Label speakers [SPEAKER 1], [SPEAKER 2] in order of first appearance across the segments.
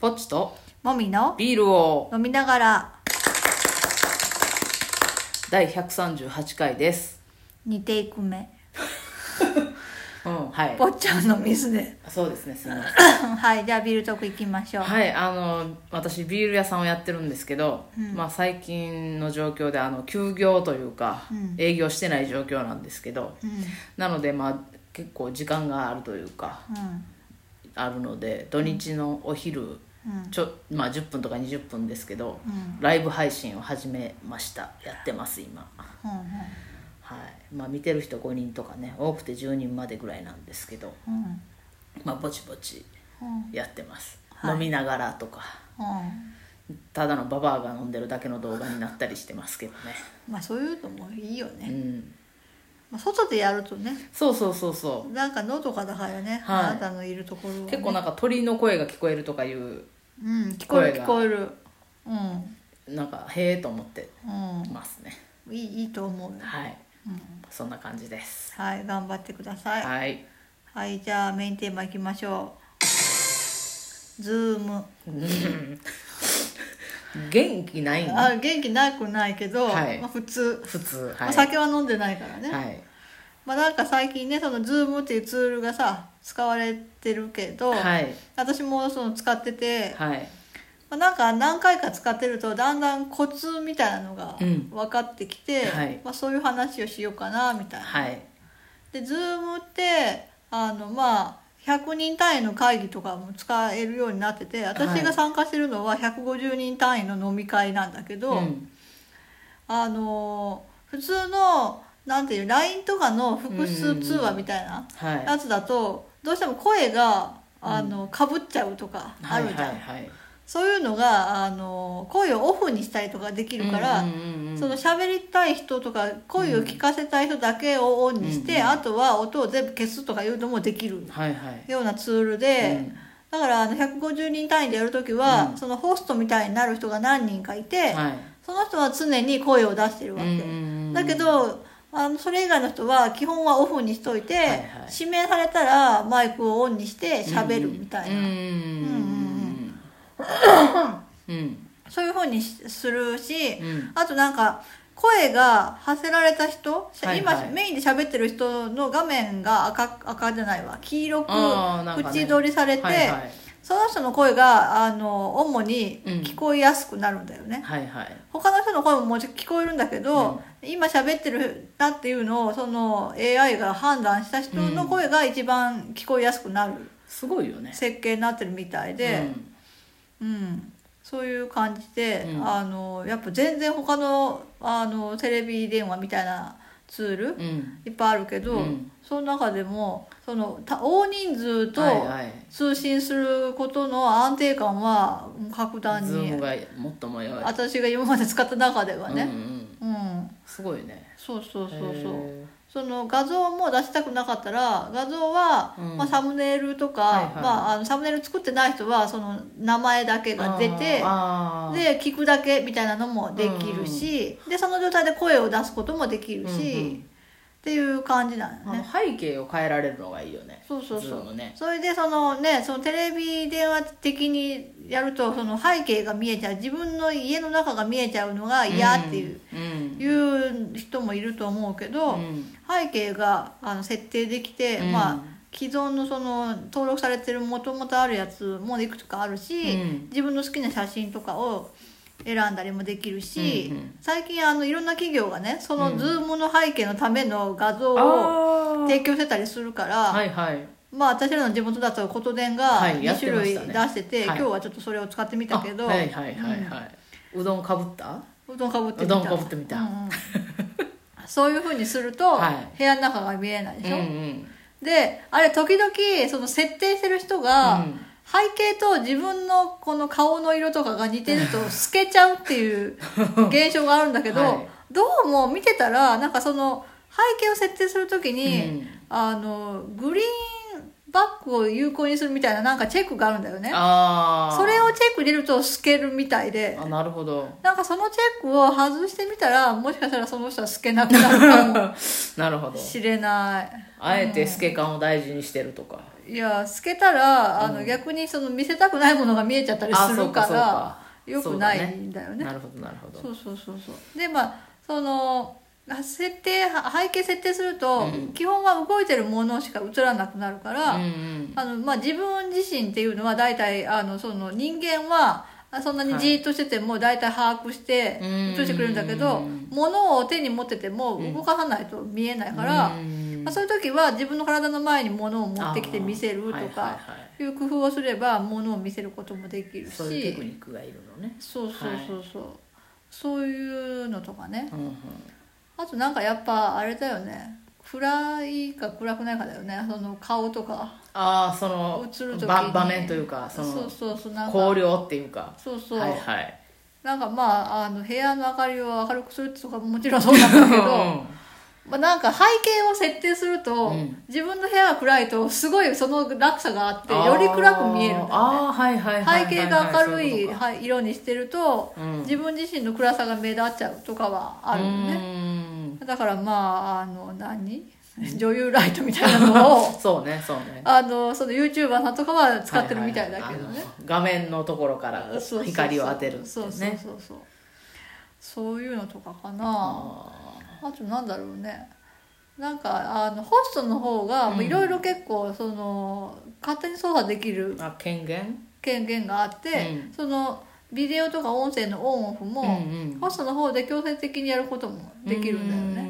[SPEAKER 1] ポッチと
[SPEAKER 2] もみの
[SPEAKER 1] ビールを
[SPEAKER 2] 飲みながら
[SPEAKER 1] 第138回です。
[SPEAKER 2] 2テイク目
[SPEAKER 1] うん、はい。
[SPEAKER 2] ぽっちゃんのミスで。
[SPEAKER 1] そうですね、すみません。
[SPEAKER 2] はいじゃあビールトーク行きましょう。
[SPEAKER 1] はい、あの、私ビール屋さんをやってるんですけど、まあ最近の状況で、あの、休業というか、営業してない状況なんですけど、
[SPEAKER 2] うん。
[SPEAKER 1] なので、まあ結構時間があるというか、
[SPEAKER 2] うん。
[SPEAKER 1] あるので、土日のお昼、
[SPEAKER 2] うん
[SPEAKER 1] ちょまあ10分とか20分ですけど、
[SPEAKER 2] うん。
[SPEAKER 1] ライブ配信を始めました。やってます今。
[SPEAKER 2] うん
[SPEAKER 1] はい。まあ見てる人5人とかね多くて10人までぐらいなんですけど
[SPEAKER 2] うん。
[SPEAKER 1] まあぼちぼち
[SPEAKER 2] うん。
[SPEAKER 1] やってます、
[SPEAKER 2] はい。
[SPEAKER 1] 飲みながらとか。
[SPEAKER 2] うん。
[SPEAKER 1] ただのババアが飲んでるだけの動画になったりしてますけどね。
[SPEAKER 2] まあそういうのもいいよね、
[SPEAKER 1] うん
[SPEAKER 2] まあ、外でやるとね。
[SPEAKER 1] そうそうそうそ
[SPEAKER 2] なんか喉からね、
[SPEAKER 1] はい。
[SPEAKER 2] あなたのいるところは、
[SPEAKER 1] う
[SPEAKER 2] ね、
[SPEAKER 1] 結構なんか鳥の声が聞こえるとかいう
[SPEAKER 2] うん聞こえる聞こえる。うん。
[SPEAKER 1] なんかへえと思って
[SPEAKER 2] う
[SPEAKER 1] ますね。
[SPEAKER 2] んいいいいと思うよ、
[SPEAKER 1] はい。
[SPEAKER 2] うん、
[SPEAKER 1] そんな感じです。
[SPEAKER 2] はい頑張ってください。
[SPEAKER 1] はい。
[SPEAKER 2] はいじゃあメインテーマいきましょう。ズーム
[SPEAKER 1] 元気ないん
[SPEAKER 2] あ元気なくないけど、
[SPEAKER 1] はい。
[SPEAKER 2] まあ、普通、
[SPEAKER 1] 普通
[SPEAKER 2] まあ、
[SPEAKER 1] はい
[SPEAKER 2] 酒は飲んでないからね、
[SPEAKER 1] はい。
[SPEAKER 2] まあなんか最近ねそのズームっていうツールがさ使われてるけど、
[SPEAKER 1] はい。
[SPEAKER 2] 私もその使ってて、
[SPEAKER 1] はい。
[SPEAKER 2] まあ、なんか何回か使ってるとだんだんコツみたいなのが
[SPEAKER 1] うん。
[SPEAKER 2] 分かってきて、
[SPEAKER 1] はい。
[SPEAKER 2] まあ、そういう話をしようかなみたいな。
[SPEAKER 1] はい。
[SPEAKER 2] でズームってあのまあ100人単位の会議とかも使えるようになってて私が参加してるのは150人単位の飲み会なんだけど、
[SPEAKER 1] うん。
[SPEAKER 2] あの普通のなんていう LINE とかの複数通話みたいな
[SPEAKER 1] はい。
[SPEAKER 2] やつだとどうしても声があのかぶっちゃうとかあ
[SPEAKER 1] はい
[SPEAKER 2] るじゃん、
[SPEAKER 1] はいはい
[SPEAKER 2] そういうのがあの声をオフにしたりとかできるから、その喋りたい人とか声を聞かせたい人だけをオンにして、
[SPEAKER 1] うんうん
[SPEAKER 2] あとは音を全部消すとかいうのもできる
[SPEAKER 1] はいはい。
[SPEAKER 2] ようなツールで、
[SPEAKER 1] うん。
[SPEAKER 2] だからあの150人単位でやるときは、
[SPEAKER 1] うん。
[SPEAKER 2] そのホストみたいになる人が何人かいて、
[SPEAKER 1] はい。
[SPEAKER 2] その人は常に声を出してるわけ、だけどあのそれ以外の人は基本はオフにしといて、
[SPEAKER 1] はいはい。
[SPEAKER 2] 指名されたらマイクをオンにして喋るみたいな、
[SPEAKER 1] うん。うんうん。
[SPEAKER 2] そういうふうにしするし、
[SPEAKER 1] うん。
[SPEAKER 2] あとなんか声が発せられた人、
[SPEAKER 1] はいはい。
[SPEAKER 2] 今メインで喋ってる人の画面が赤赤じゃないわ。黄色く縁取りされて、
[SPEAKER 1] はいはい。
[SPEAKER 2] その人の声があの主に聞こえやすくなるんだよね、
[SPEAKER 1] はいはい。
[SPEAKER 2] 他の人の声ももちろん聞こえるんだけど、今喋ってるなっていうのをその AI が判断した人の声が一番聞こえやすくなる。
[SPEAKER 1] すごいよね。
[SPEAKER 2] 設計になってるみたいで、うんそういう感じで、
[SPEAKER 1] うん。
[SPEAKER 2] あのやっぱ全然他のあのテレビ電話みたいなツール
[SPEAKER 1] うん。うん
[SPEAKER 2] いっぱいあるけど、
[SPEAKER 1] うん。
[SPEAKER 2] その中でもそのた大人数と
[SPEAKER 1] はいはい。
[SPEAKER 2] 通信することの安定感は格段に
[SPEAKER 1] ズームが最も良い。
[SPEAKER 2] 私が今まで使った中では
[SPEAKER 1] うんう
[SPEAKER 2] ね、
[SPEAKER 1] ん。
[SPEAKER 2] うん。
[SPEAKER 1] すごいね。
[SPEAKER 2] そうそうそうそう。
[SPEAKER 1] へ
[SPEAKER 2] その画像も出したくなかったら画像は、
[SPEAKER 1] うん。
[SPEAKER 2] まあ、サムネイルとか、
[SPEAKER 1] はいはい。
[SPEAKER 2] まあ、あのサムネイル作ってない人はその名前だけ
[SPEAKER 1] ー
[SPEAKER 2] が出てで聞くだけみたいなのもできるし、でその状態で声を出すこともできるし、
[SPEAKER 1] うんうん
[SPEAKER 2] っていう感じなの
[SPEAKER 1] あの
[SPEAKER 2] ね。
[SPEAKER 1] 背景を変えられるのがいいよね。
[SPEAKER 2] そうそうそう。
[SPEAKER 1] ね。
[SPEAKER 2] それでそのねそのテレビ電話的にやるとその背景が見えちゃう自分の家の中が見えちゃうのが嫌っていう、
[SPEAKER 1] うん
[SPEAKER 2] いう人もいると思うけど、
[SPEAKER 1] うん。
[SPEAKER 2] 背景があの設定できて、
[SPEAKER 1] うん。
[SPEAKER 2] まあ既存のその登録されてるもともとあるやつもいくつかあるし、
[SPEAKER 1] うん
[SPEAKER 2] 自分の好きな写真とかを選んだりもできるし、
[SPEAKER 1] うんうん。
[SPEAKER 2] 最近あのいろんな企業がねそのズームの背景のための画像を提供してたりするから、
[SPEAKER 1] はいはい。
[SPEAKER 2] まあ私らの地元だと琴電が
[SPEAKER 1] はいや
[SPEAKER 2] 2種類出してて、
[SPEAKER 1] はい。
[SPEAKER 2] 今日はちょっとそれを使ってみたけど、
[SPEAKER 1] あはいはいはいはい。うどんかぶった？
[SPEAKER 2] うどんかぶってみた。
[SPEAKER 1] うどんかぶってみた。
[SPEAKER 2] うんうん。そういうふうにすると、
[SPEAKER 1] はい。
[SPEAKER 2] 部屋の中が見えないでしょ、
[SPEAKER 1] うんうん。
[SPEAKER 2] であれ時々その設定してる人が、
[SPEAKER 1] うん
[SPEAKER 2] 背景と自分のこの顔の色とかが似てると透けちゃうっていう 現象があるんだけど、
[SPEAKER 1] はい。
[SPEAKER 2] どうも見てたらなんかその背景を設定するときに、
[SPEAKER 1] うん。
[SPEAKER 2] あのグリーンバックを有効にするみたいななんかチェックがあるんだよね。それをチェック入れると透けるみたいで。
[SPEAKER 1] あなるほど。
[SPEAKER 2] なんかそのチェックを外してみたらもしかしたらその人は透けなくなるかも。
[SPEAKER 1] なるほど。
[SPEAKER 2] しれない。
[SPEAKER 1] あえて透け感を大事にしてるとか。
[SPEAKER 2] いや透けたらあの、逆にその見せたくないものが見えちゃったりするからよくないんだよね。
[SPEAKER 1] なるほどなるほど。
[SPEAKER 2] そうそうそうそう。でまあその設定背景設定すると、基本は動いてるものしか映らなくなるから、
[SPEAKER 1] うんうん。
[SPEAKER 2] あのまあ、自分自身っていうのは大体あのその人間はあそんなにじーっとしてても大体把握して
[SPEAKER 1] うん。
[SPEAKER 2] 映してくれるんだけど
[SPEAKER 1] うん
[SPEAKER 2] 物を手に持ってても動かさないと見えないから、
[SPEAKER 1] うん。
[SPEAKER 2] まあ、そういう時は自分の体の前に物を持ってきて見せるとか
[SPEAKER 1] はい
[SPEAKER 2] いう工夫をすれば物を見せることもできるし。
[SPEAKER 1] そういうテクニックがいるのね。
[SPEAKER 2] そうそうそうそう、そういうのとかね。
[SPEAKER 1] うんうん
[SPEAKER 2] あとなんかやっぱあれだよね。暗いか暗くないかだよね。その顔とか。
[SPEAKER 1] ああその
[SPEAKER 2] 映る時に。
[SPEAKER 1] 場場面というかその
[SPEAKER 2] そうそうそうなんか。
[SPEAKER 1] 光量っていうか。
[SPEAKER 2] そうそう、
[SPEAKER 1] はいはい。
[SPEAKER 2] なんかまああの部屋の明かりを明るくするとかももちろんそうなんだけど、まあ、なんか背景を設定すると、
[SPEAKER 1] うん。
[SPEAKER 2] 自分の部屋が暗いとすごいその落差があってより暗く見えるんだよね背景が明るい色にしてると、
[SPEAKER 1] うん。
[SPEAKER 2] 自分自身の暗さが目立っちゃうとかはあるよね。
[SPEAKER 1] ね
[SPEAKER 2] だからまああの何？女優ライトみたいなのを
[SPEAKER 1] そうねそうね。
[SPEAKER 2] あのその YouTuber さんとかは使ってるみたいだけどね、
[SPEAKER 1] はいはい画面のところから光を当てるって
[SPEAKER 2] そうそう
[SPEAKER 1] ね
[SPEAKER 2] そうそう。そういうのとかかな。
[SPEAKER 1] あ
[SPEAKER 2] あとなんだろうね。なんかあのホストの方がいろいろ結構その勝手に操作できる
[SPEAKER 1] ーあ権限？
[SPEAKER 2] 権限があって、
[SPEAKER 1] うん。
[SPEAKER 2] そのビデオとか音声のオンオフも、
[SPEAKER 1] うんうん。
[SPEAKER 2] ホストの方で強制的にやることもできるんだよね。
[SPEAKER 1] ね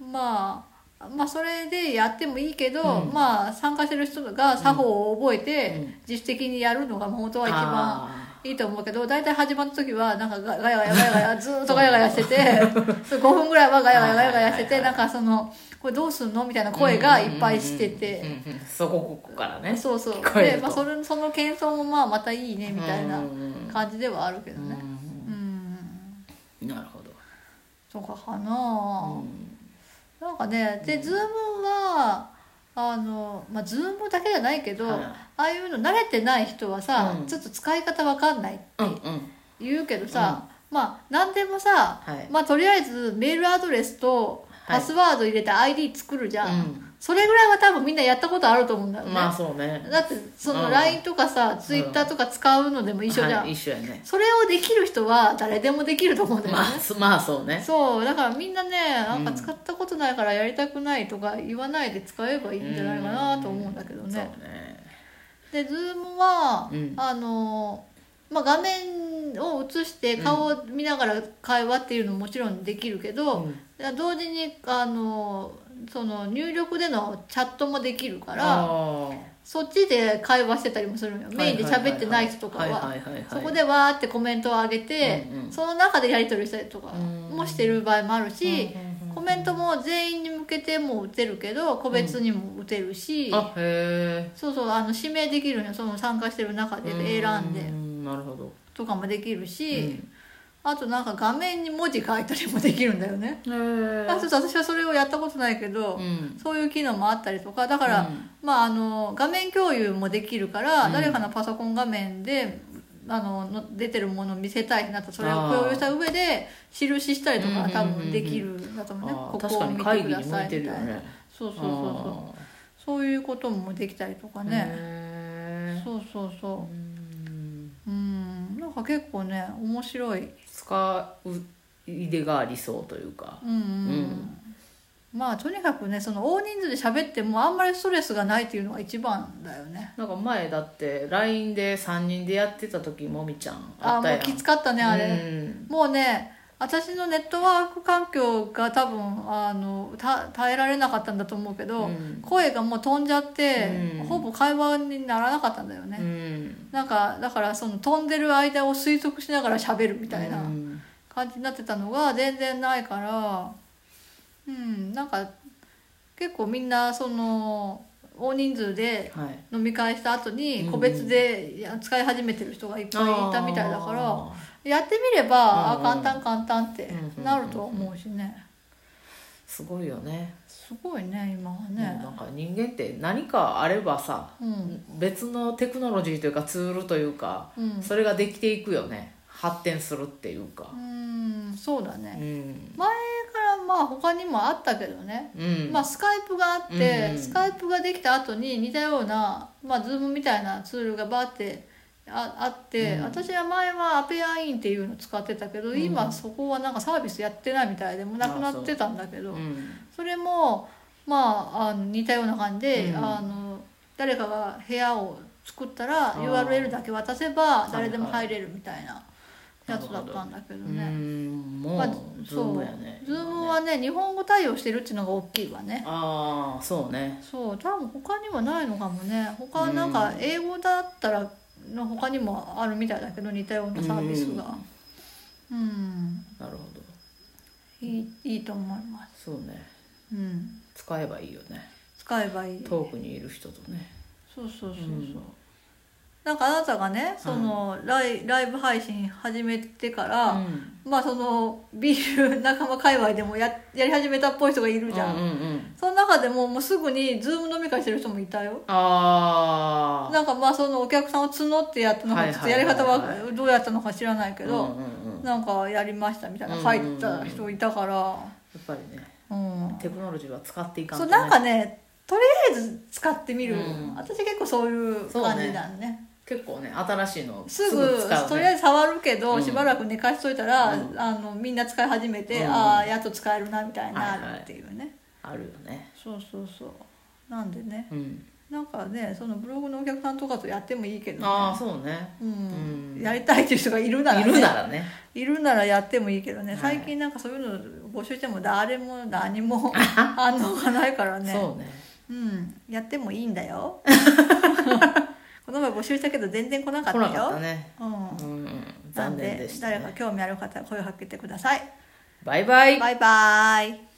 [SPEAKER 2] うん、まあまあそれでやってもいいけど、
[SPEAKER 1] うん。
[SPEAKER 2] まあ参加してる人が作法を覚えて、
[SPEAKER 1] うん。
[SPEAKER 2] 自主的にやるのが本当は一番
[SPEAKER 1] あ
[SPEAKER 2] いいと思うけど大体始まった時はなんかガガヤガヤガヤガヤずーっとガヤガヤしてて5分ぐらいはガヤガヤガヤガヤしててなんかそのこれどうすんのみたいな声がいっぱいしてて。
[SPEAKER 1] そこここからね。
[SPEAKER 2] そうそう。で、まあ、それその喧騒もまあまたいいねみたいな
[SPEAKER 1] うん
[SPEAKER 2] 感じではあるけどね。
[SPEAKER 1] う
[SPEAKER 2] うん
[SPEAKER 1] ん。なるほど。
[SPEAKER 2] とかかな、
[SPEAKER 1] うん。
[SPEAKER 2] なんかねでズームはあのまあズームだけじゃないけど、
[SPEAKER 1] はい。
[SPEAKER 2] ああいうの慣れてない人はさ、
[SPEAKER 1] うん。
[SPEAKER 2] ちょっと使い方わかんないって
[SPEAKER 1] うんうん。
[SPEAKER 2] 言うけどさ、まあ何でもさ、
[SPEAKER 1] はい。
[SPEAKER 2] まあとりあえずメールアドレスと
[SPEAKER 1] はい。
[SPEAKER 2] パスワード入れて ID 作るじゃん、
[SPEAKER 1] うん
[SPEAKER 2] それぐらいは多分みんなやったことあると思うんだよね、
[SPEAKER 1] まあそうね。
[SPEAKER 2] だってそうの
[SPEAKER 1] ん
[SPEAKER 2] LINE とかさ、Twitter とか使うのでも一緒じゃん、
[SPEAKER 1] はい。一緒やね
[SPEAKER 2] それをできる人は誰でもできると思うんだよね、
[SPEAKER 1] まあすまあそうね。
[SPEAKER 2] そう。だからみんなねなんか使ったことないからやりたくないとか言わないで使えばいいんじゃないかなと思うんだけど
[SPEAKER 1] そう
[SPEAKER 2] ね。
[SPEAKER 1] ね
[SPEAKER 2] で Zoom は、
[SPEAKER 1] うん。
[SPEAKER 2] あのまあ、画面を映して顔を見ながら会話っていうのももちろんできるけど、同時にあのその入力でのチャットもできるからそっちで会話してたりもするのよ。メインで喋ってない人とか
[SPEAKER 1] は。
[SPEAKER 2] そこでわーってコメントを上げて、
[SPEAKER 1] うんうん
[SPEAKER 2] その中でやり取りしたりとか
[SPEAKER 1] うん
[SPEAKER 2] もしてる場合もあるし、
[SPEAKER 1] うんうんうん
[SPEAKER 2] コメントも全員に向けても打てるけど個別にも打てるし、そうそうあの指名できるのよ。その参加してる中で
[SPEAKER 1] え
[SPEAKER 2] 選んで。
[SPEAKER 1] うん。なるほど。
[SPEAKER 2] とかもできるし、
[SPEAKER 1] うん
[SPEAKER 2] あとなんか画面に文字書いたりもできるんだよね。
[SPEAKER 1] へえ
[SPEAKER 2] あちょっと私はそれをやったことないけど、
[SPEAKER 1] うん。
[SPEAKER 2] そういう機能もあったりとかだから、
[SPEAKER 1] うん。
[SPEAKER 2] まあ、あの画面共有もできるから、
[SPEAKER 1] うん。
[SPEAKER 2] 誰かのパソコン画面であのの出てるものを見せたいなったらそれを共有した上で印したりとか多分できるんだと思うね、
[SPEAKER 1] あー
[SPEAKER 2] ここを見てくださいみたいな。
[SPEAKER 1] ね。
[SPEAKER 2] そうそうそうそう。そういうこともできたりとか
[SPEAKER 1] ね。
[SPEAKER 2] ね、そうそうそう。
[SPEAKER 1] うん。
[SPEAKER 2] うん。なんか結構ね面白い
[SPEAKER 1] 使う入れがありそうというか。
[SPEAKER 2] うんうん、
[SPEAKER 1] うん。
[SPEAKER 2] まあとにかくねその大人数で喋ってもあんまりストレスがないっていうのが一番だよね。
[SPEAKER 1] なんか前だって LINE で3人でやってた時もみちゃん
[SPEAKER 2] あ
[SPEAKER 1] あったやん。
[SPEAKER 2] もうきつかったねあれ、
[SPEAKER 1] うん。
[SPEAKER 2] もうね私のネットワーク環境が多分あのた耐えられなかったんだと思うけど、
[SPEAKER 1] うん。
[SPEAKER 2] 声がもう飛んじゃって、
[SPEAKER 1] うん。
[SPEAKER 2] ほぼ会話にならなかったんだよね、
[SPEAKER 1] うん。
[SPEAKER 2] なんかだからその飛んでる間を推測しながら喋るみたいな
[SPEAKER 1] うん。
[SPEAKER 2] 感じになってたのが全然ないからうんなんか結構みんなその大人数で
[SPEAKER 1] はい。
[SPEAKER 2] 飲み会した後に
[SPEAKER 1] うん。
[SPEAKER 2] 個別で使い始めてる人がいっぱいいたみたいだから、
[SPEAKER 1] あ
[SPEAKER 2] やってみれば、
[SPEAKER 1] うんうん。
[SPEAKER 2] あ簡単簡単って
[SPEAKER 1] うん
[SPEAKER 2] なると思うしね、
[SPEAKER 1] ーすごいよね。
[SPEAKER 2] すごいね今はね。
[SPEAKER 1] なんか人間って何かあればさ
[SPEAKER 2] うん。
[SPEAKER 1] 別のテクノロジーというかツールというか
[SPEAKER 2] うん。
[SPEAKER 1] それができていくよね。発展するっていうか。
[SPEAKER 2] うんそうだ
[SPEAKER 1] う
[SPEAKER 2] ね、
[SPEAKER 1] ん。
[SPEAKER 2] 前からまあ他にもあったけどね、
[SPEAKER 1] うん。
[SPEAKER 2] まあスカイプがあって、
[SPEAKER 1] うん。
[SPEAKER 2] スカイプができた後に似たようなまあズームみたいなツールがバーってああって、
[SPEAKER 1] うん。
[SPEAKER 2] 私は前は appear.in っていうの使ってたけど、
[SPEAKER 1] うん。
[SPEAKER 2] 今そこはなんかサービスやってないみたいでもうなくなってたんだけど、
[SPEAKER 1] うん。
[SPEAKER 2] それもまああの似たような感じで、
[SPEAKER 1] うん。
[SPEAKER 2] あの誰かが部屋を作ったら URL だけ渡せば
[SPEAKER 1] い
[SPEAKER 2] 誰でも入れるみたいなやつだったんだけど
[SPEAKER 1] う
[SPEAKER 2] ね。
[SPEAKER 1] んもう、
[SPEAKER 2] まあ、
[SPEAKER 1] ズームやね
[SPEAKER 2] そう。ズームはね日本語対応してるっていうのが大きいわね。
[SPEAKER 1] ああそうね。
[SPEAKER 2] そう多分他にはないのかもね。他なんか英語だったらの他にもあるみたいだけど似たようなサービスが。うん、
[SPEAKER 1] なるほど。
[SPEAKER 2] いいいいと思います。
[SPEAKER 1] そうね。
[SPEAKER 2] うん。
[SPEAKER 1] 使えばいいよね。
[SPEAKER 2] 使えばいい。
[SPEAKER 1] 遠くにいる人とね。
[SPEAKER 2] そうそうそうそう、
[SPEAKER 1] うん
[SPEAKER 2] なんかあなたがねその、ライライブ配信始めてから、
[SPEAKER 1] うん。
[SPEAKER 2] まあそのビール仲間界隈でもややり始めたっぽい人がいるじゃん、
[SPEAKER 1] うんうんうん
[SPEAKER 2] その中でももうすぐにズーム飲み会してる人もいたよ。
[SPEAKER 1] ああ
[SPEAKER 2] なんかまあそのお客さんを募ってやったのかちょっとやり方はどうやったのか知らないけど、
[SPEAKER 1] うんうんうん、や
[SPEAKER 2] なんかやりましたみたいな書いてた人いたから。
[SPEAKER 1] っぱりね
[SPEAKER 2] うん。
[SPEAKER 1] テクノロジーは使っていかん
[SPEAKER 2] そうなんかねとりあえず使ってみる、
[SPEAKER 1] うん。
[SPEAKER 2] 私結構そういう感じなんね
[SPEAKER 1] 結構ね新しいの
[SPEAKER 2] すぐ
[SPEAKER 1] 使う、ね、
[SPEAKER 2] とりあえず触るけど、
[SPEAKER 1] うん。
[SPEAKER 2] しばらく寝かしといたら、
[SPEAKER 1] うん。
[SPEAKER 2] あのみんな使い始めて、
[SPEAKER 1] うん。
[SPEAKER 2] ああやっと使えるなみたいになるっていうね、
[SPEAKER 1] あるよね。
[SPEAKER 2] そうそうそう。なんでね。
[SPEAKER 1] うん。
[SPEAKER 2] なんかねそのブログのお客さんとかとやってもいいけど、ね、
[SPEAKER 1] ああそうね。
[SPEAKER 2] うん。
[SPEAKER 1] うん。
[SPEAKER 2] やりたいっていう人がいるなら、
[SPEAKER 1] い
[SPEAKER 2] ね、
[SPEAKER 1] るならね。
[SPEAKER 2] いるならやってもいいけどね。
[SPEAKER 1] はい。
[SPEAKER 2] 最近なんかそういうの募集しても誰も何も 反応がないからね。
[SPEAKER 1] そうね。
[SPEAKER 2] うん。やってもいいんだよ。こ の前募集したけど全然来なかったよ
[SPEAKER 1] 来なかったね。
[SPEAKER 2] うん。
[SPEAKER 1] う
[SPEAKER 2] ん。
[SPEAKER 1] 残念
[SPEAKER 2] で
[SPEAKER 1] でした、ね、
[SPEAKER 2] 誰か興味ある方は声をかけてください。
[SPEAKER 1] バイバイ。
[SPEAKER 2] バイバイ